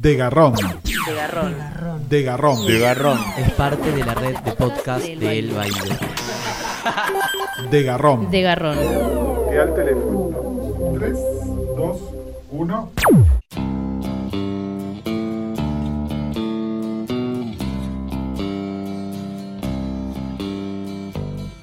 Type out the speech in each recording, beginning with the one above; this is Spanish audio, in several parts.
De Garrón. De garrón. De Garrón. De Garrón. Es parte de la red de podcast de El Baile. De Garrón. De garrón. Y al teléfono. 3, 2, 1.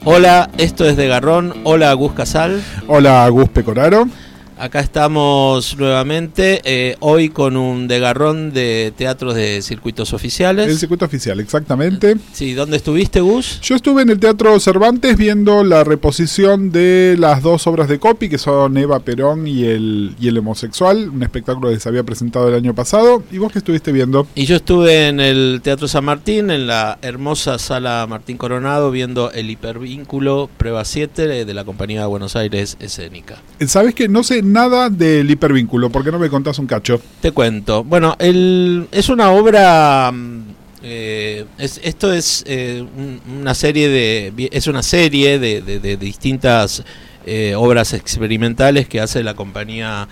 Hola, esto es De Garrón. Hola, Gus Casal. Hola, Gus Pecoraro. Acá estamos nuevamente, eh, hoy con un degarrón de teatros de circuitos oficiales. El circuito oficial, exactamente. Sí, ¿dónde estuviste, Gus? Yo estuve en el Teatro Cervantes viendo la reposición de las dos obras de Copy, que son Eva Perón y el, y el homosexual, un espectáculo que se había presentado el año pasado. ¿Y vos qué estuviste viendo? Y yo estuve en el Teatro San Martín, en la hermosa sala Martín Coronado, viendo el hipervínculo Prueba 7 de la Compañía de Buenos Aires Escénica. ¿Sabes que no sé nada del hipervínculo? ¿Por qué no me contás un cacho? Te cuento. Bueno, el, es una obra. mm, eh, es- esto es eh, un- una serie de. Es una serie de, distintas eh, obras experimentales que hace la compañía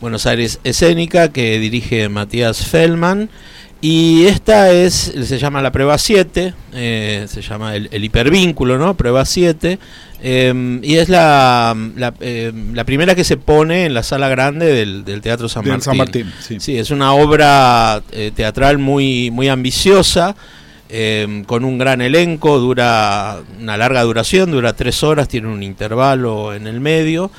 Buenos Aires Escénica, que dirige Matías Feldman. Y esta es, se llama la prueba 7, eh, se llama el, el hipervínculo, ¿no? Prueba 7. Eh, y es la, la, eh, la primera que se pone en la sala grande del, del Teatro San Martín. San Martín, sí. Sí, es una obra eh, teatral muy, muy ambiciosa, eh, con un gran elenco, dura una larga duración, dura tres horas, tiene un intervalo en el medio.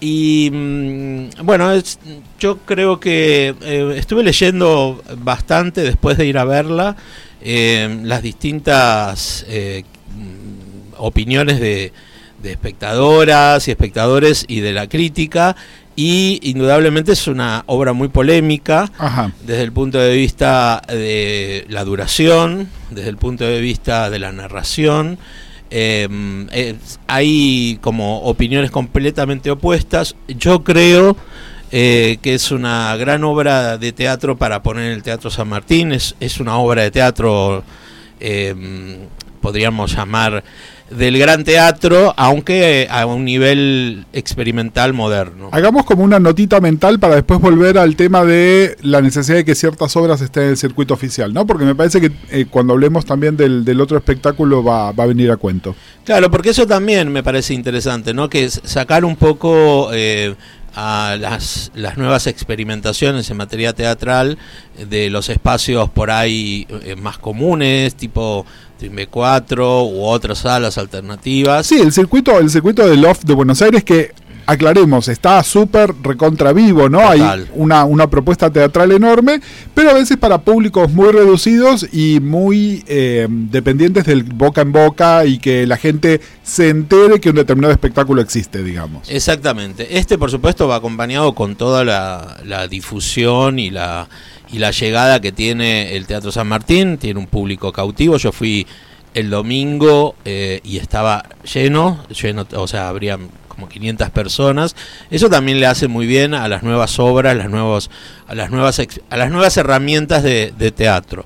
Y mm, bueno, es- yo creo que eh, estuve leyendo bastante después de ir a verla las distintas eh, opiniones de, de espectadoras y espectadores y de la crítica. Y indudablemente es una obra muy polémica Ajá. desde el punto de vista de la duración, desde el punto de vista de la narración. Eh, es- hay como opiniones completamente opuestas. Yo creo eh, que es una gran obra de teatro para poner en el Teatro San Martín. Es, es una obra de teatro, eh, podríamos llamar, del gran teatro, aunque a un nivel experimental moderno. Hagamos como una notita mental para después volver al tema de la necesidad de que ciertas obras estén en el circuito oficial, ¿no? Porque me parece que eh, cuando hablemos también del, del otro espectáculo va, va a venir a cuento. Claro, porque eso también me parece interesante, ¿no? Que sacar un poco eh, a las, las nuevas experimentaciones en materia teatral eh, de los espacios por ahí más comunes, tipo Trimbe 4 u otras salas alternativas. Sí, el circuito, el circuito del Loft de Buenos Aires que aclaremos, está súper recontra vivo, ¿no? Total. Hay una, una propuesta teatral enorme, pero a veces para públicos muy reducidos y muy eh, dependientes del boca en boca y que la gente se entere que un determinado espectáculo existe, digamos. Exactamente. Este, por supuesto, va acompañado con toda la, la difusión y la, y la llegada que tiene el Teatro San Martín. Tiene un público cautivo. Yo fui el domingo eh, y estaba lleno, lleno, o sea, habrían como 500 personas. Eso también le hace muy bien a las nuevas obras, las nuevos, a las nuevas, a las nuevas herramientas de, de teatro.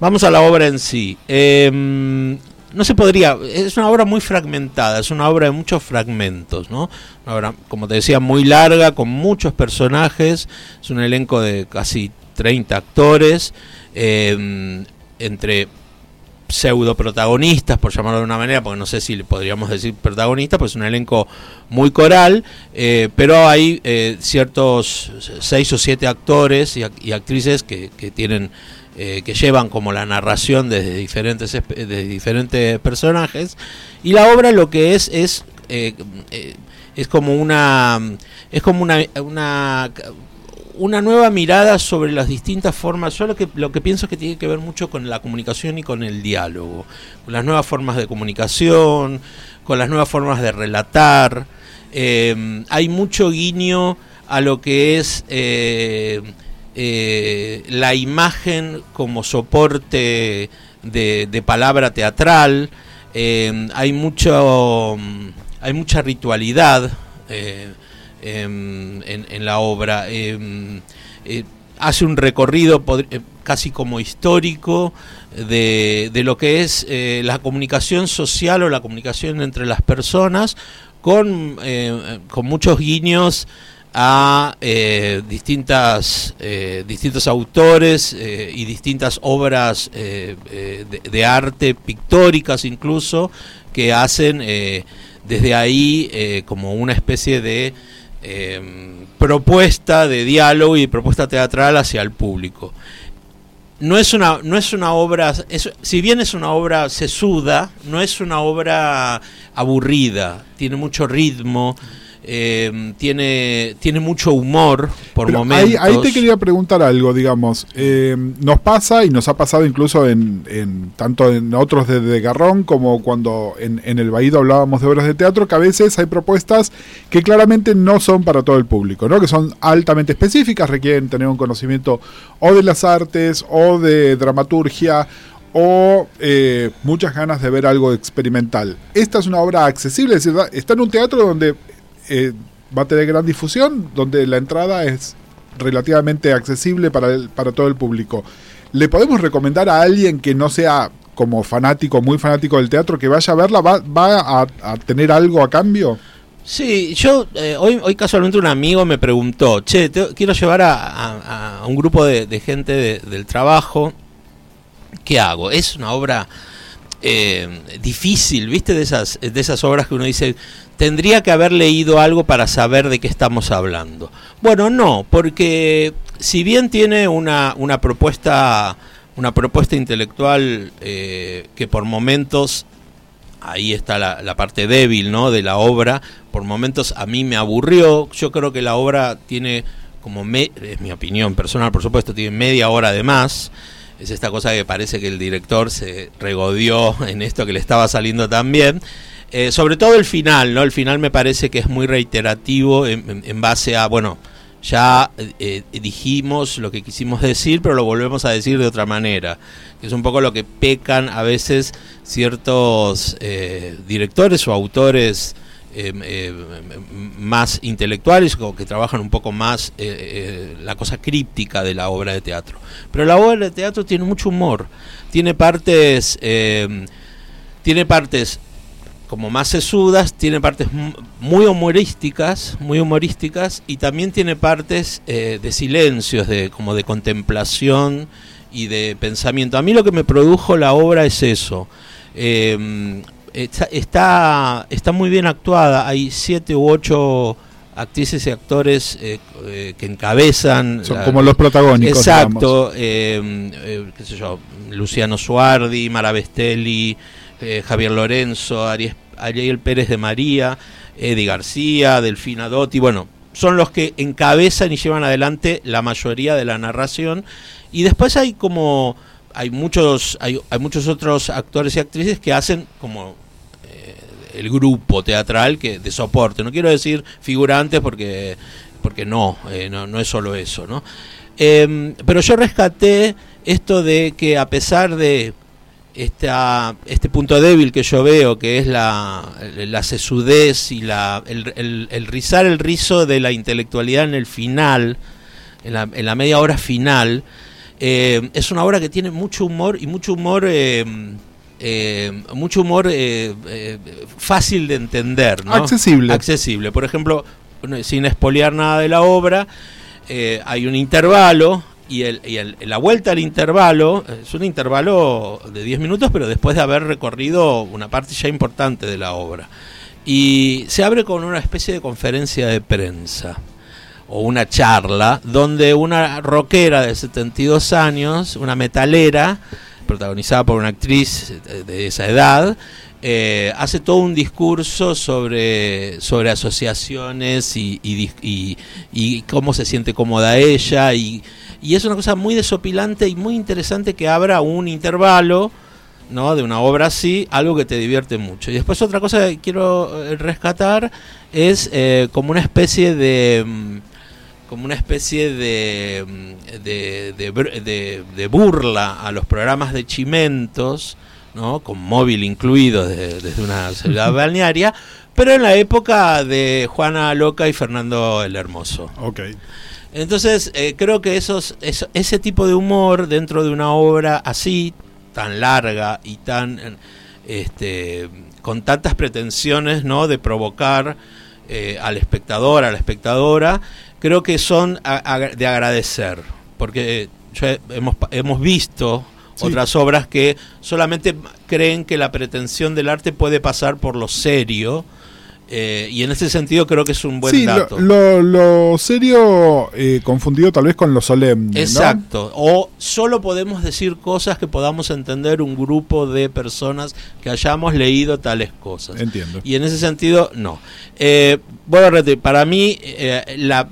Vamos a la obra en sí. Em, no se podría, es una obra muy fragmentada, es una obra de muchos fragmentos, ¿no? Una obra, como te decía, muy larga, con muchos personajes, es un elenco de casi 30 actores, em, entre pseudo protagonistas, por llamarlo de una manera, porque no sé si le podríamos decir protagonistas, pues es un elenco muy coral, eh, pero hay eh, ciertos seis o siete actores y, ac- y actrices que, que tienen eh, que llevan como la narración desde diferentes desde diferentes personajes. Y la obra lo que es es es como una es como una una nueva mirada sobre las distintas formas. Yo lo que, lo que pienso es que tiene que ver mucho con la comunicación y con el diálogo, con las nuevas formas de comunicación, con las nuevas formas de relatar. Eh, hay mucho guiño a lo que es eh, eh, la imagen como soporte de, palabra teatral. Eh, hay mucho hay mucha ritualidad. Em, en, la obra. Em, eh, hace un recorrido eh, casi como histórico de, lo que es eh, la comunicación social o la comunicación entre las personas con, con muchos guiños a distintas, distintos autores y distintas obras de, arte pictóricas incluso que hacen desde ahí como una especie de eh, propuesta de diálogo y propuesta teatral hacia el público. No es una, no es una obra, si bien es una obra sesuda, no es una obra aburrida, tiene mucho ritmo, eh, tiene, tiene mucho humor por Pero momentos. Ahí, ahí te quería preguntar algo, digamos. Eh, nos pasa y nos ha pasado incluso en, en- tanto en otros de, de Garrón como cuando en, en el Baído hablábamos de obras de teatro, que a veces hay propuestas que claramente no son para todo el público, ¿no? que son altamente específicas, requieren tener un conocimiento o de las artes o de dramaturgia o eh, muchas ganas de ver algo experimental. Esta es una obra accesible, es decir, está en un teatro donde eh, va a tener gran difusión, donde la entrada es relativamente accesible para, el, para todo el público. ¿Le podemos recomendar a alguien que no sea como fanático, muy fanático del teatro, que vaya a verla? ¿Va, va a, tener algo a cambio? Sí, yo eh, hoy, hoy casualmente un amigo me preguntó, che, te- quiero llevar a, un grupo de, gente de- del trabajo, ¿qué hago? Es una obra eh, difícil, ¿viste? De esas, de esas obras que uno dice, tendría que haber leído algo para saber de qué estamos hablando. Bueno, no, porque si bien tiene una, una propuesta una propuesta intelectual eh, que por momentos ahí está la, parte débil ¿no? de la obra. Por momentos a mí me aburrió. Yo creo que la obra tiene como, me, es mi opinión personal, por supuesto, tiene media hora de más. Es esta cosa que parece que el director se regodió en esto que le estaba saliendo tan bien. Eh, sobre todo el final, ¿no? El final me parece que es muy reiterativo en, en- en base a, bueno, ya eh, dijimos lo que quisimos decir, pero lo volvemos a decir de otra manera. Que es un poco lo que pecan a veces ciertos eh, directores o autores eh, eh, más intelectuales que trabajan un poco más eh, eh, la cosa críptica de la obra de teatro. Pero la obra de teatro tiene mucho humor, tiene partes, eh, tiene partes como más sesudas, tiene partes mu- muy humorísticas, muy humorísticas y también tiene partes de silencios, de como de contemplación y de pensamiento. A mí lo que me produjo la obra es eso. Eh, está, está, está muy bien actuada. Hay siete u ocho actrices y actores eh, eh, que encabezan. Son la- como los protagónicos. Exacto, eh, eh, qué sé yo, Luciano Suardi, Mara Bestelli, Javier Lorenzo, Aries- Ariel Pérez de María, Eddie García, Delfina Dotti, bueno, son los que encabezan y llevan adelante la mayoría de la narración. Y después hay como, hay muchos, hay, hay muchos otros actores y actrices que hacen como el grupo teatral que de soporte. No quiero decir figurantes porque porque no, eh, no, no es solo eso, ¿no? Em, pero yo rescaté esto de que a pesar de esta, este punto débil que yo veo, que es la, la sesudez y la, el, el- el rizar el rizo de la intelectualidad en el final, en la, en la media hora final, eh, es una obra que tiene mucho humor y mucho humor... eh, eh, mucho humor eh, eh, fácil de entender, ¿no? Accesible. Accesible. Por ejemplo, sin espolear nada de la obra, hay un intervalo y, el, y el- la vuelta al intervalo es un intervalo de 10 minutos, pero después de haber recorrido una parte ya importante de la obra. Y se abre con una especie de conferencia de prensa o una charla donde una rockera de 72 años, una metalera, protagonizada por una actriz de- esa edad, eh, hace todo un discurso sobre, sobre asociaciones y, y y- y cómo se siente cómoda ella. Y, es una cosa muy desopilante y muy interesante que abra un intervalo ¿no? de una obra así, algo que te divierte mucho. Y después otra cosa que quiero eh, rescatar es eh, como una especie de... como una especie de, de, de de- burla a los programas de chimentos, ¿no? con móvil incluido de- desde una ciudad balnearia, pero en la época de Juana Loca y Fernando el Hermoso. Ok. Entonces, eh, creo que esos, eso- ese tipo de humor dentro de una obra así, tan larga y tan este, con tantas pretensiones ¿no? de provocar eh, al espectador, a la espectadora, creo que son a- a- de agradecer, porque yo he- hemos, hemos visto Sí. otras obras que solamente creen que la pretensión del arte puede pasar por lo serio, eh, y en ese sentido creo que es un buen sí, dato. lo- lo serio eh, confundido tal vez con lo solemne. ¿no? Exacto. O solo podemos decir cosas que podamos entender un grupo de personas que hayamos leído tales cosas. Entiendo. Y en ese sentido, no. Eh, bueno, Rete, para mí, eh, la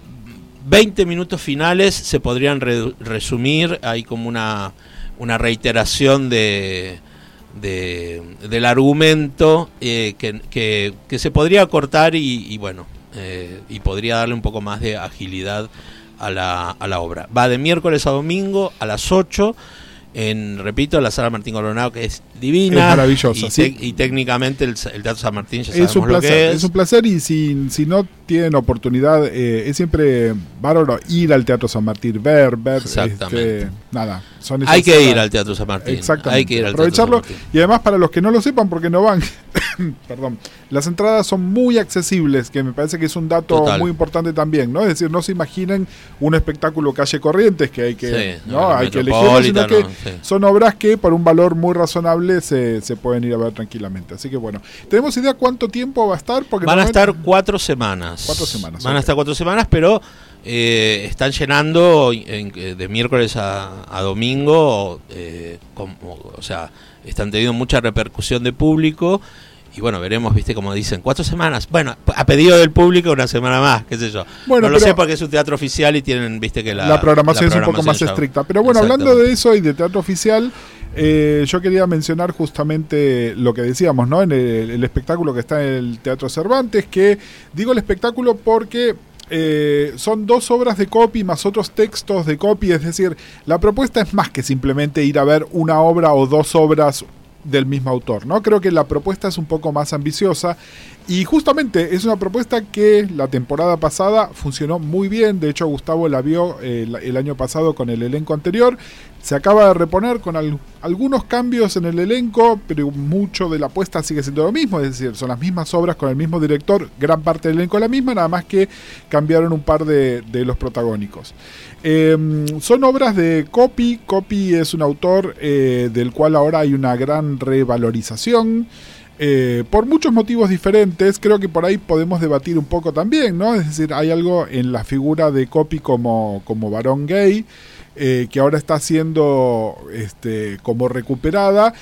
20 minutos finales se podrían re- resumir. Hay como una, una reiteración de, de- del argumento eh, que, que- que se podría cortar y, bueno, eh, y podría darle un poco más de agilidad a la, a la obra. Va de miércoles a domingo a las 8. En, repito, la sala Martín Coronado, que es divina. Es maravillosa, y, sí. tec- y técnicamente el, el Teatro San Martín ya Es sabemos un lo que placer, es. es un placer y si, si no tienen oportunidad, eh, es siempre bárbaro ir al Teatro San Martín, ver, ver, Exactamente. este, nada, son esas Hay que salas- ir al Teatro San Martín. Exactamente, Hay que ir al aprovecharlo Teatro San Martín. y además para los que no lo sepan porque no van, perdón, las entradas son muy accesibles, que me parece que es un dato Total. muy importante también, ¿no? Es decir, no se imaginen un espectáculo calle Corrientes que hay que, Sí, ¿no? hay que elegirlo, sino que sí. son obras que por un valor muy razonable se, se pueden ir a ver tranquilamente. Así que bueno, ¿tenemos idea cuánto tiempo va a estar? Porque Van a estar cuatro semanas. Cuatro semanas, Van a estar cuatro semanas, pero eh, están llenando en- eh, de miércoles a, a domingo. eh, o sea, están teniendo mucha repercusión de público. Y bueno, veremos, viste, como dicen, cuatro semanas. Bueno, a pedido del público, una semana más, qué sé yo. Bueno, no lo sé porque es un teatro oficial y tienen, viste, que la, la, programación es un poco más ya- estricta. Pero bueno, hablando de eso y de teatro oficial, eh, yo quería mencionar justamente lo que decíamos, ¿no? En el, el espectáculo que está en el Teatro Cervantes, que digo el espectáculo porque eh, son dos obras de copy más otros textos de copy, es decir, la propuesta es más que simplemente ir a ver una obra o dos obras del mismo autor, ¿no? Creo que la propuesta es un poco más ambiciosa y justamente es una propuesta que la temporada pasada funcionó muy bien, de hecho Gustavo la vio eh, el, año pasado con el elenco anterior, se acaba de reponer con al- algunos cambios en el elenco, pero mucho de la apuesta sigue siendo lo mismo, es decir, son las mismas obras con el mismo director, gran parte del elenco la misma, nada más que cambiaron un par de, de los protagónicos. Eh, son obras de Copy. Copy es un autor eh, del cual ahora hay una gran revalorización. eh, por muchos motivos diferentes, creo que por ahí podemos debatir un poco también, ¿no? Es decir, hay algo en la figura de Copy como, como varón gay, eh, que ahora está siendo este, como recuperada,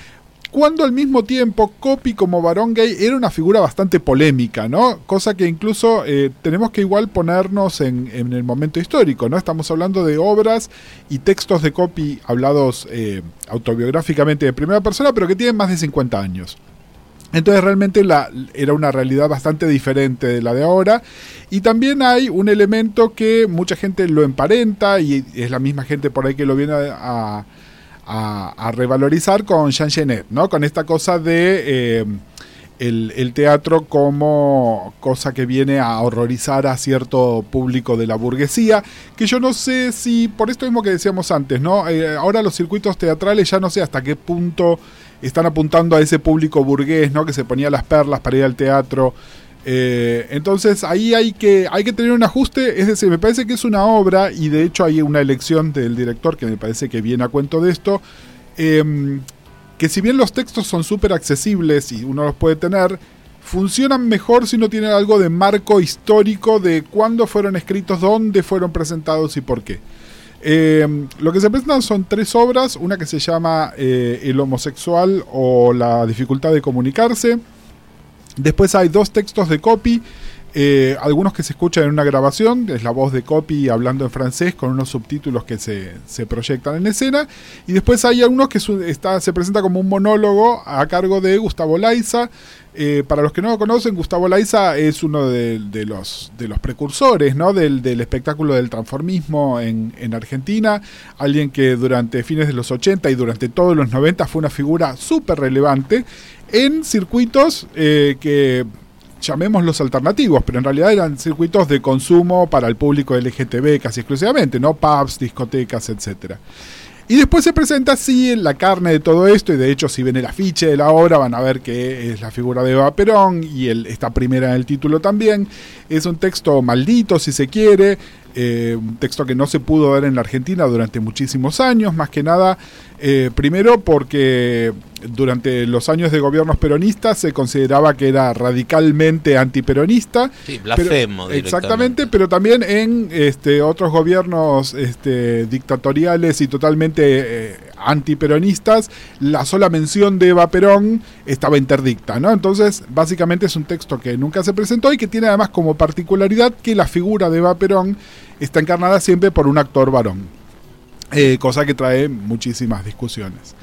cuando al mismo tiempo Copy como varón gay era una figura bastante polémica, ¿no? Cosa que incluso eh, tenemos que igual ponernos en, en el momento histórico, ¿no? Estamos hablando de obras y textos de Copy hablados eh, autobiográficamente de primera persona, pero que tienen más de 50 años. Entonces realmente la, era una realidad bastante diferente de la de ahora. Y también hay un elemento que mucha gente lo emparenta y es la misma gente por ahí que lo viene a, revalorizar con Jean Genet, ¿no? Con esta cosa de eh, el, el teatro como cosa que viene a horrorizar a cierto público de la burguesía, que yo no sé si, por esto mismo que decíamos antes, ¿no? Eh, ahora los circuitos teatrales ya no sé hasta qué punto están apuntando a ese público burgués, ¿no? Que se ponía las perlas para ir al teatro. Eh, entonces ahí hay que, hay que tener un ajuste, es decir, me parece que es una obra y de hecho hay una elección del director que me parece que viene a cuento de esto, eh, que si bien los textos son súper accesibles y uno los puede tener, funcionan mejor si no tienen algo de marco histórico de cuándo fueron escritos, dónde fueron presentados y por qué. Eh, lo que se presentan son tres obras, una que se llama eh, El homosexual o la dificultad de comunicarse. Después hay dos textos de copy, eh, algunos que se escuchan en una grabación, es la voz de copy hablando en francés con unos subtítulos que se, se proyectan en escena. Y después hay algunos que está, se presenta como un monólogo a cargo de Gustavo Laiza. Eh, para los que no lo conocen, Gustavo Laiza es uno de, de los, de los precursores ¿no? del, del espectáculo del transformismo en, en Argentina. Alguien que durante fines de los 80 y durante todos los 90 fue una figura súper relevante en circuitos eh, que llamémoslos alternativos, pero en realidad eran circuitos de consumo para el público LGTB casi exclusivamente, ¿no? Pubs, discotecas, etcétera. Y después se presenta así la carne de todo esto, y de hecho si ven el afiche de la obra van a ver que es la figura de Eva Perón, y el, esta primera en el título también. Es un texto maldito, si se quiere, eh, un texto que no se pudo ver en la Argentina durante muchísimos años, más que nada, eh, primero porque durante los años de gobiernos peronistas se consideraba que era radicalmente antiperonista. Sí, blasfemo. Pero, exactamente, pero también en este, otros gobiernos este, dictatoriales y totalmente eh, antiperonistas, la sola mención de Eva Perón estaba interdicta, ¿no? Entonces, básicamente es un texto que nunca se presentó y que tiene además como particularidad que la figura de Eva Perón está encarnada siempre por un actor varón, eh, cosa que trae muchísimas discusiones.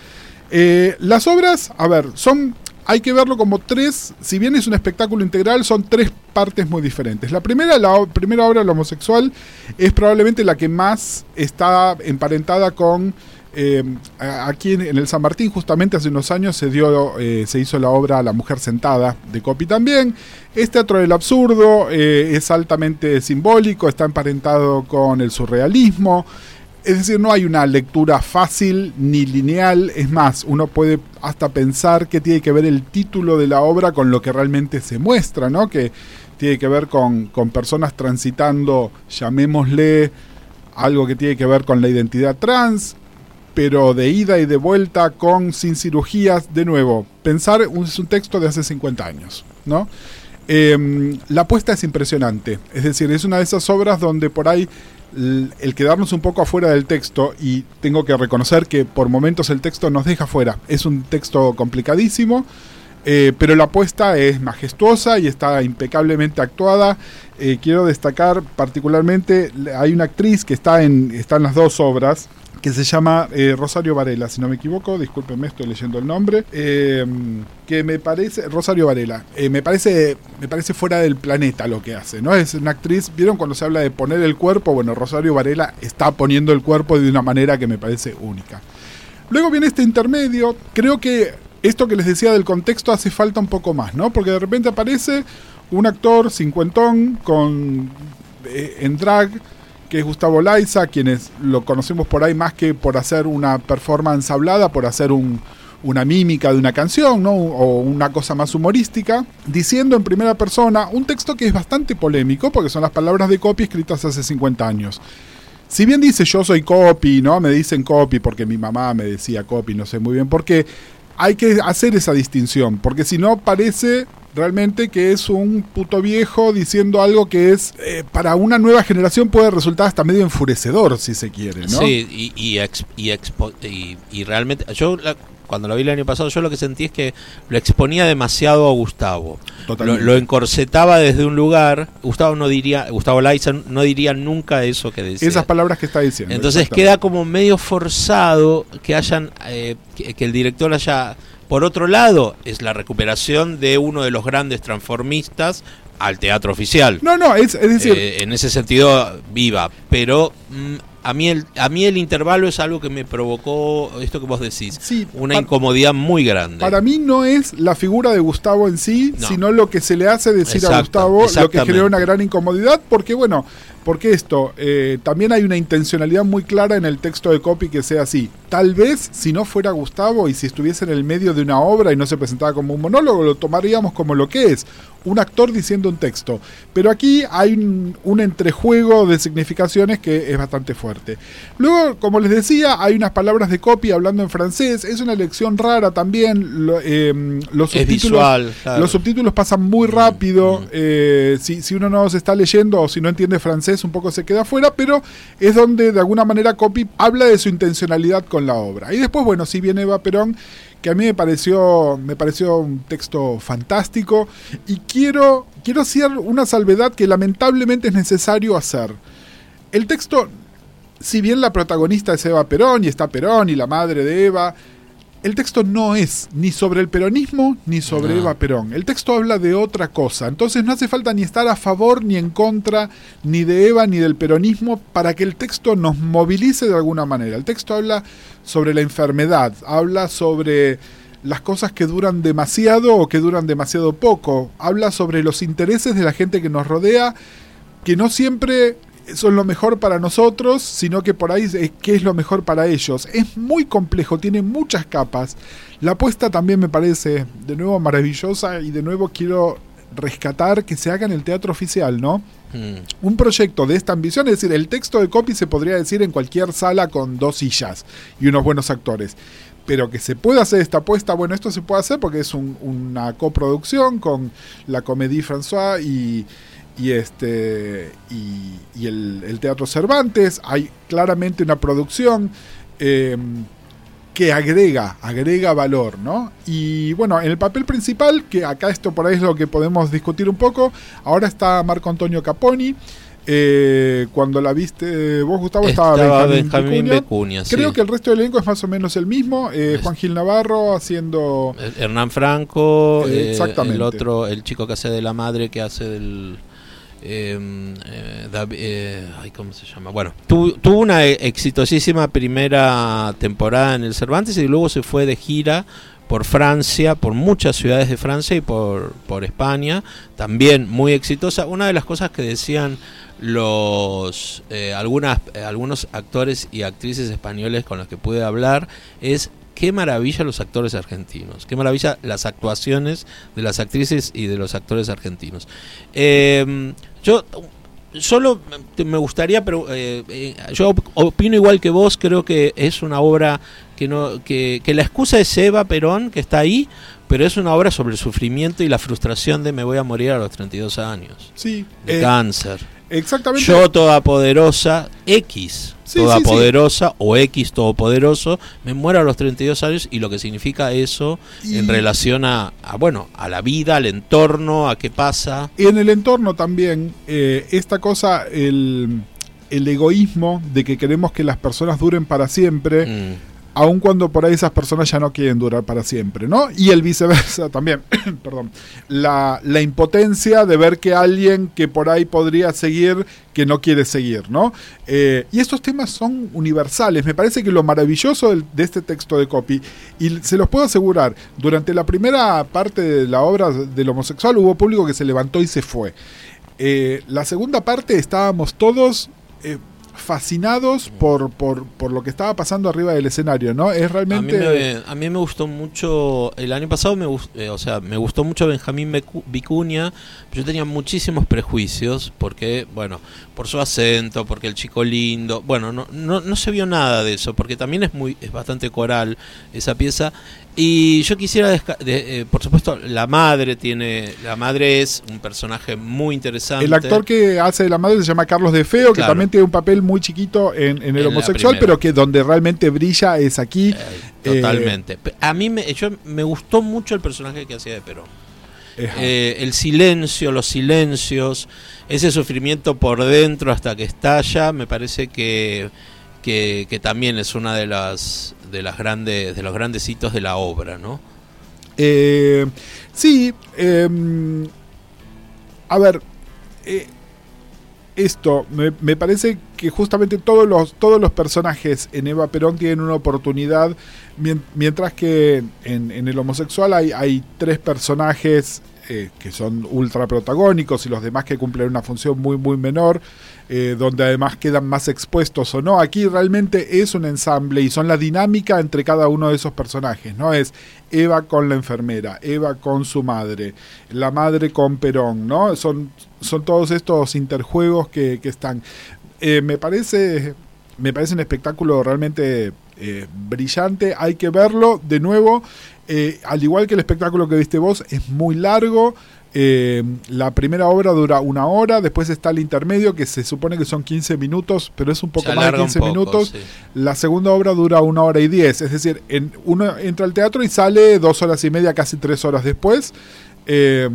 Eh, las obras, a ver, son hay que verlo como tres, si bien es un espectáculo integral, son tres partes muy diferentes. La primera, la primera obra, El homosexual, es probablemente la que más está emparentada con... Eh, aquí en, el San Martín, justamente hace unos años, se, dio, eh, se hizo la obra La mujer sentada de Copy también. Es teatro del absurdo, eh, es altamente simbólico, está emparentado con el surrealismo. Es decir, no hay una lectura fácil ni lineal, es más, uno puede hasta pensar que tiene que ver el título de la obra con lo que realmente se muestra, ¿no? Que tiene que ver con, con personas transitando, llamémosle, algo que tiene que ver con la identidad trans, pero de ida y de vuelta con sin cirugías, de nuevo, pensar es un texto de hace 50 años, ¿no? Em, la apuesta es impresionante, es decir, es una de esas obras donde por ahí el quedarnos un poco afuera del texto, y tengo que reconocer que por momentos el texto nos deja fuera, es un texto complicadísimo, eh, pero la apuesta es majestuosa y está impecablemente actuada. Eh, quiero destacar particularmente, hay una actriz que está en, está en las dos obras, que se llama eh, Rosario Varela, si no me equivoco, discúlpenme, estoy leyendo el nombre, eh, que me parece, Rosario Varela, eh, me, parece, me parece fuera del planeta lo que hace, ¿no? Es una actriz, ¿vieron cuando se habla de poner el cuerpo? Bueno, Rosario Varela está poniendo el cuerpo de una manera que me parece única. Luego viene este intermedio, creo que esto que les decía del contexto hace falta un poco más, ¿no? Porque de repente aparece un actor cincuentón con en drag, que es Gustavo Laiza, quienes lo conocemos por ahí más que por hacer una performance hablada, por hacer una mímica de una canción, ¿no? o una cosa más humorística, diciendo en primera persona un texto que es bastante polémico, porque son las palabras de copy escritas hace 50 años. Si bien dice yo soy copy, ¿no? Me dicen copy porque mi mamá me decía copy, no sé muy bien por qué. Hay que hacer esa distinción, porque si no parece realmente que es un puto viejo diciendo algo que es eh, para una nueva generación puede resultar hasta medio enfurecedor si se quiere, ¿no? Sí, y, y, y, y realmente yo cuando lo vi el año pasado yo lo que sentí es que lo exponía demasiado a Gustavo. Lo, lo, encorsetaba desde un lugar. Gustavo no diría, Gustavo Laiza no diría nunca eso que decía. Esas palabras que está diciendo. Entonces queda como medio forzado que hayan eh, que el director haya por otro lado, es la recuperación de uno de los grandes transformistas al teatro oficial. No, no, es, decir... Eh, en ese sentido, viva. Pero mm, a mí el, a mí el intervalo es algo que me provocó esto que vos decís, una incomodidad muy grande. Para mí no es la figura de Gustavo en sí, sino lo que se le hace decir a Gustavo, lo que genera una gran incomodidad, porque bueno, porque esto, eh, también hay una intencionalidad muy clara en el texto de copy que sea así. Tal vez si no fuera Gustavo y si estuviese en el medio de una obra y no se presentaba como un monólogo, lo tomaríamos como lo que es, un actor diciendo un texto. Pero aquí hay un, un entrejuego de significaciones que es bastante fuerte. Luego, como les decía, hay unas palabras de copy hablando en francés, es una lección rara también. Em, los, subtítulos, los subtítulos pasan muy mm, rápido. Mm. Eh, si, si uno no se está leyendo o si no entiende francés, un poco se queda fuera, pero es donde de alguna manera Copy habla de su intencionalidad con la obra. Y después, bueno, si viene Eva Perón, que a mí me pareció, me pareció un texto fantástico, y quiero, quiero hacer una salvedad que lamentablemente es necesario hacer. El texto, si bien la protagonista es Eva Perón, y está Perón y la madre de Eva, el texto no es ni sobre el peronismo ni sobre Eva Perón. El texto habla de otra cosa. Entonces no hace falta ni estar a favor ni en contra ni de Eva ni del peronismo para que el texto nos movilice de alguna manera. El texto habla sobre la enfermedad, habla sobre las cosas que duran demasiado o que duran demasiado poco, habla sobre los intereses de la gente que nos rodea, que no siempre son lo mejor para nosotros, sino que por ahí es qué es lo mejor para ellos. Es muy complejo, tiene muchas capas. La apuesta también me parece de nuevo maravillosa y de nuevo quiero rescatar que se haga en el teatro oficial, ¿no? Mm. Un proyecto de esta ambición, es decir, el texto de copy se podría decir en cualquier sala con dos sillas y unos buenos actores. Pero que se pueda hacer esta apuesta, bueno, esto se puede hacer porque es un- una coproducción con la Comédie François y, y este y, y el, el Teatro Cervantes. Hay claramente una producción eh, que agrega, agrega valor, ¿no? Y bueno, en el papel principal, que acá esto por ahí es lo que podemos discutir un poco, ahora está Marco Antonio Caponi. eh, cuando la viste vos, Gustavo, estaba, Estaba Benjamín, Benjamín sí. Creo que el resto del elenco es más o menos el mismo. eh, Juan Gil Navarro haciendo... Hernán Franco, eh, exactamente. el otro, el chico que hace de la madre, que hace del... eh, eh, eh, ay, ¿Cómo se llama? Bueno, tu- tuvo una exitosísima primera temporada en el Cervantes y luego se fue de gira por Francia, por muchas ciudades de Francia y por, por España, también muy exitosa. Una de las cosas que decían los eh, algunas, eh, algunos actores y actrices españoles con los que pude hablar es qué maravilla los actores argentinos, qué maravilla las actuaciones de las actrices y de los actores argentinos. Eh, yo solo me- gustaría, pero eh, eh, yo op- opino igual que vos, creo que es una obra que no que, que la excusa es Eva Perón, que está ahí, pero es una obra sobre el sufrimiento y la frustración de me voy a morir a los 32 años, Sí, de eh, cáncer. Exactamente. Yo todopoderosa, X Sí, sí, todopoderosa o X todopoderoso, me muero a los 32 años y lo que significa eso Y- en relación a, a, bueno, a la vida, al entorno, a qué pasa. Y en el entorno también, eh, esta cosa, el, el egoísmo de que queremos que las personas duren para siempre, Mm. Aun cuando por ahí esas personas ya no quieren durar para siempre, ¿no? Y el viceversa también, perdón, la, la impotencia de ver que alguien que por ahí podría seguir, que no quiere seguir, ¿no? Eh, y estos temas son universales, me parece que lo maravilloso del- de este texto de copy, y se los puedo asegurar, durante la primera parte de la obra del homosexual hubo público que se levantó y se fue. Eh, la segunda parte estábamos todos... eh, fascinados por, por, por lo que estaba pasando arriba del escenario, ¿no? Es realmente... me, a mí me gustó mucho, el año pasado me, eh, o sea, me gustó mucho Benjamín Vicuña, yo tenía muchísimos prejuicios, porque, bueno, por su acento, porque el chico lindo, bueno, no, no, no se vio nada de eso, porque también es muy es bastante coral esa pieza, y yo quisiera, de- eh, por supuesto, la madre tiene, la madre es un personaje muy interesante. El actor que hace de la madre se llama Carlos de Feo, que también tiene un papel muy chiquito en, en el En homosexual, pero que donde realmente brilla es aquí. Eh, Totalmente. Pe- A mí me, yo, me gustó mucho el personaje que hacía de Perón. Eh, Eh, el silencio, los silencios, ese sufrimiento por dentro hasta que estalla, me parece que, que, que también es una de las de las grandes de los grandes hitos de la obra, ¿no? eh, sí, em, a ver, eh, esto, me, me parece que justamente todos los, todos los personajes en Eva Perón tienen una oportunidad, mien- mientras que en, en el homosexual hay, hay tres personajes que son ultra protagónicos y los demás que cumplen una función muy, muy menor, eh, donde además quedan más expuestos o no. Aquí realmente es un ensamble y son la dinámica entre cada uno de esos personajes, ¿no? Es Eva con la enfermera, Eva con su madre, la madre con Perón, ¿no? Son, son todos estos interjuegos que, que están. Eh, me parece. Me parece un espectáculo realmente eh, brillante. Hay que verlo de nuevo. Eh, al igual que el espectáculo que viste vos, es muy largo. Eh, la primera obra dura una hora, después está el intermedio que se supone que son 15 minutos, pero es un poco más de alarga un 15 poco, minutos. sí. La segunda obra dura una hora y diez, es decir, en, uno entra al teatro y sale dos horas y media, casi tres horas después. Eh,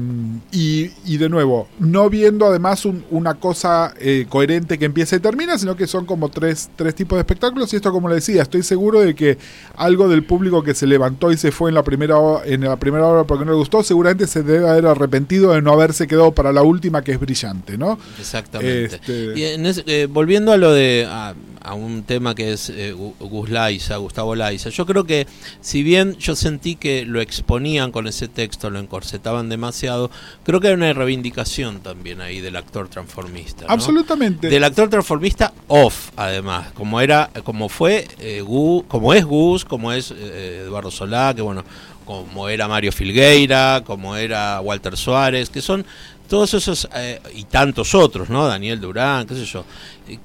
y, y de nuevo, no viendo además un- una cosa eh, coherente que empieza y termina, sino que son como tres, tres tipos de espectáculos. Y esto, como le decía, estoy seguro de que algo del público que se levantó y se fue en la primera, en la primera obra porque no le gustó, seguramente se debe haber arrepentido de no haberse quedado para la última, que es brillante, ¿no? Exactamente. Este- Y en ese- eh, volviendo a lo de a, a un tema que es eh, Gu- Gus Laiza, Gustavo Laiza. Yo creo que si bien yo sentí que lo exponían con ese texto, lo encorsetaban demasiado, creo que hay una reivindicación también ahí del actor transformista. ¿no? Absolutamente. Del actor transformista off, además, como era, como fue eh, Gu- como es Gus, como es eh, Eduardo Solá, que bueno, como era Mario Filgueira, como era Walter Suárez, que son todos esos eh, y tantos otros, ¿no? Daniel Durán, qué sé yo,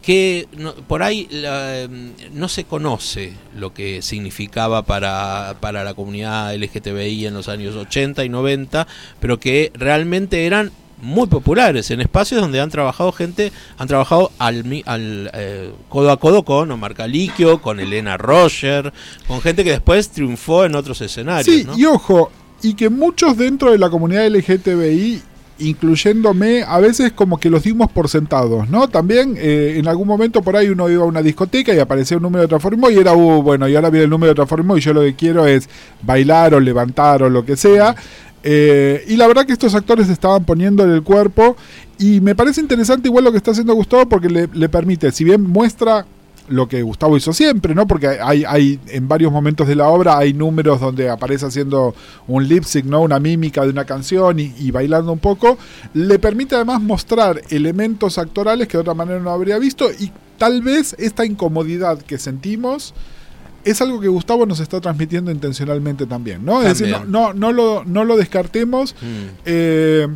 que no- por ahí eh, no se conoce lo que significaba para, para la comunidad LGTBI en los años 80 y 90, pero que realmente eran muy populares en espacios donde han trabajado gente, han trabajado al, al eh, codo a codo con Omar Caliquio, con Elena Roger, con gente que después triunfó en otros escenarios. Sí, ¿no? y ojo, y que muchos dentro de la comunidad LGTBI, incluyéndome, a veces como que los dimos por sentados, ¿no? También eh, en algún momento por ahí uno iba a una discoteca y aparecía un número de transformismo y era, uh, bueno, y ahora viene el número de transformismo y yo lo que quiero es bailar o levantar o lo que sea. Eh, y la verdad que estos actores estaban poniendo en el cuerpo y me parece interesante igual lo que está haciendo Gustavo porque le, permite, si bien muestra lo que Gustavo hizo siempre, ¿no? Porque hay, hay en varios momentos de la obra hay números donde aparece haciendo un lip sync, ¿no? Una mímica de una canción y, y bailando un poco. Le permite además mostrar elementos actorales que de otra manera no habría visto y tal vez esta incomodidad que sentimos es algo que Gustavo nos está transmitiendo intencionalmente también, ¿no? Es decir, no, no, no lo, no lo descartemos. Mm. Eh,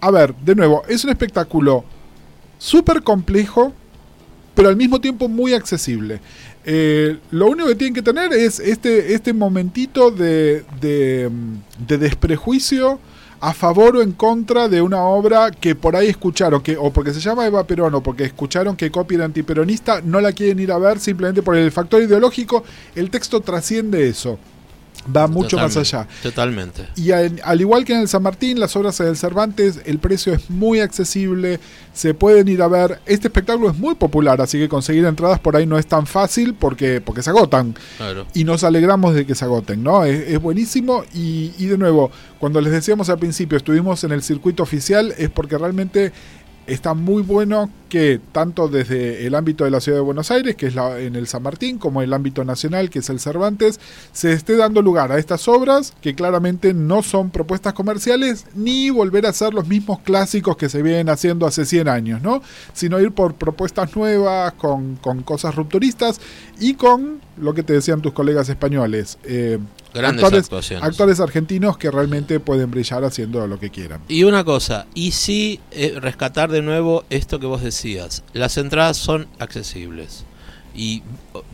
a ver, de nuevo, es un espectáculo súper complejo, pero al mismo tiempo muy accesible. Eh, lo único que tienen que tener es este, este momentito de, de, mm, de desprejuicio a favor o en contra de una obra que por ahí escucharon, que o porque se llama Eva Perón o porque escucharon que copia era antiperonista, no la quieren ir a ver simplemente por el factor ideológico. El texto trasciende eso, va mucho más allá. Totalmente. Y al, al igual que en el San Martín, las obras del Cervantes, el precio es muy accesible, se pueden ir a ver. Este espectáculo es muy popular, así que conseguir entradas por ahí no es tan fácil porque, porque se agotan. Claro. Y nos alegramos de que se agoten, ¿no? Es, es buenísimo. Y, y de nuevo, cuando les decíamos al principio, estuvimos en el circuito oficial, es porque realmente está muy bueno que tanto desde el ámbito de la ciudad de Buenos Aires, que es en el San Martín, como el ámbito nacional, que es el Cervantes, se esté dando lugar a estas obras que claramente no son propuestas comerciales ni volver a hacer los mismos clásicos que se vienen haciendo hace 100 años, ¿no? Sino ir por propuestas nuevas, con, con cosas rupturistas y con lo que te decían tus colegas españoles. eh, Grandes actores, actuaciones. actores argentinos que realmente pueden brillar haciendo lo que quieran. Y una cosa, y sí eh, rescatar de nuevo esto que vos decías, las entradas son accesibles y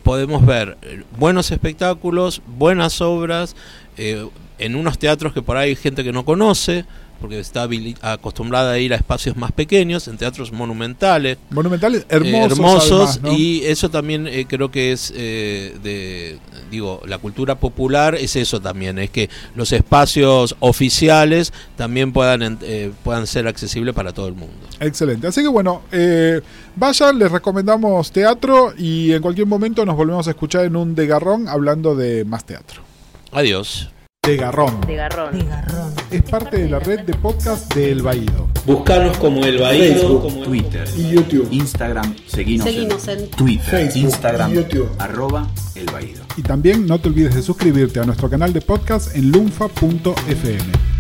podemos ver eh, buenos espectáculos, buenas obras, eh, en unos teatros que por ahí hay gente que no conoce, porque está acostumbrada a ir a espacios más pequeños, en teatros monumentales, Monumentales, eh, hermosos. hermosos además, ¿no? y eso también eh, creo que es eh, de digo la cultura popular es eso también es que los espacios oficiales también puedan puedan ser accesibles para todo el mundo Excelente. Así que bueno, eh, vayan, les recomendamos teatro y en cualquier momento nos volvemos a escuchar en un degarrón hablando de más teatro. adiós Degarrón. De garrón. Es parte de la red de podcast de El Baído. buscarnos como el Baído como el- Twitter, Y YouTube. Instagram, seguinos, Seguinos en, en Twitter, Facebook, Instagram, YouTube. arroba el Baído. Y también no te olvides de suscribirte a nuestro canal de podcast en lunfa.fm.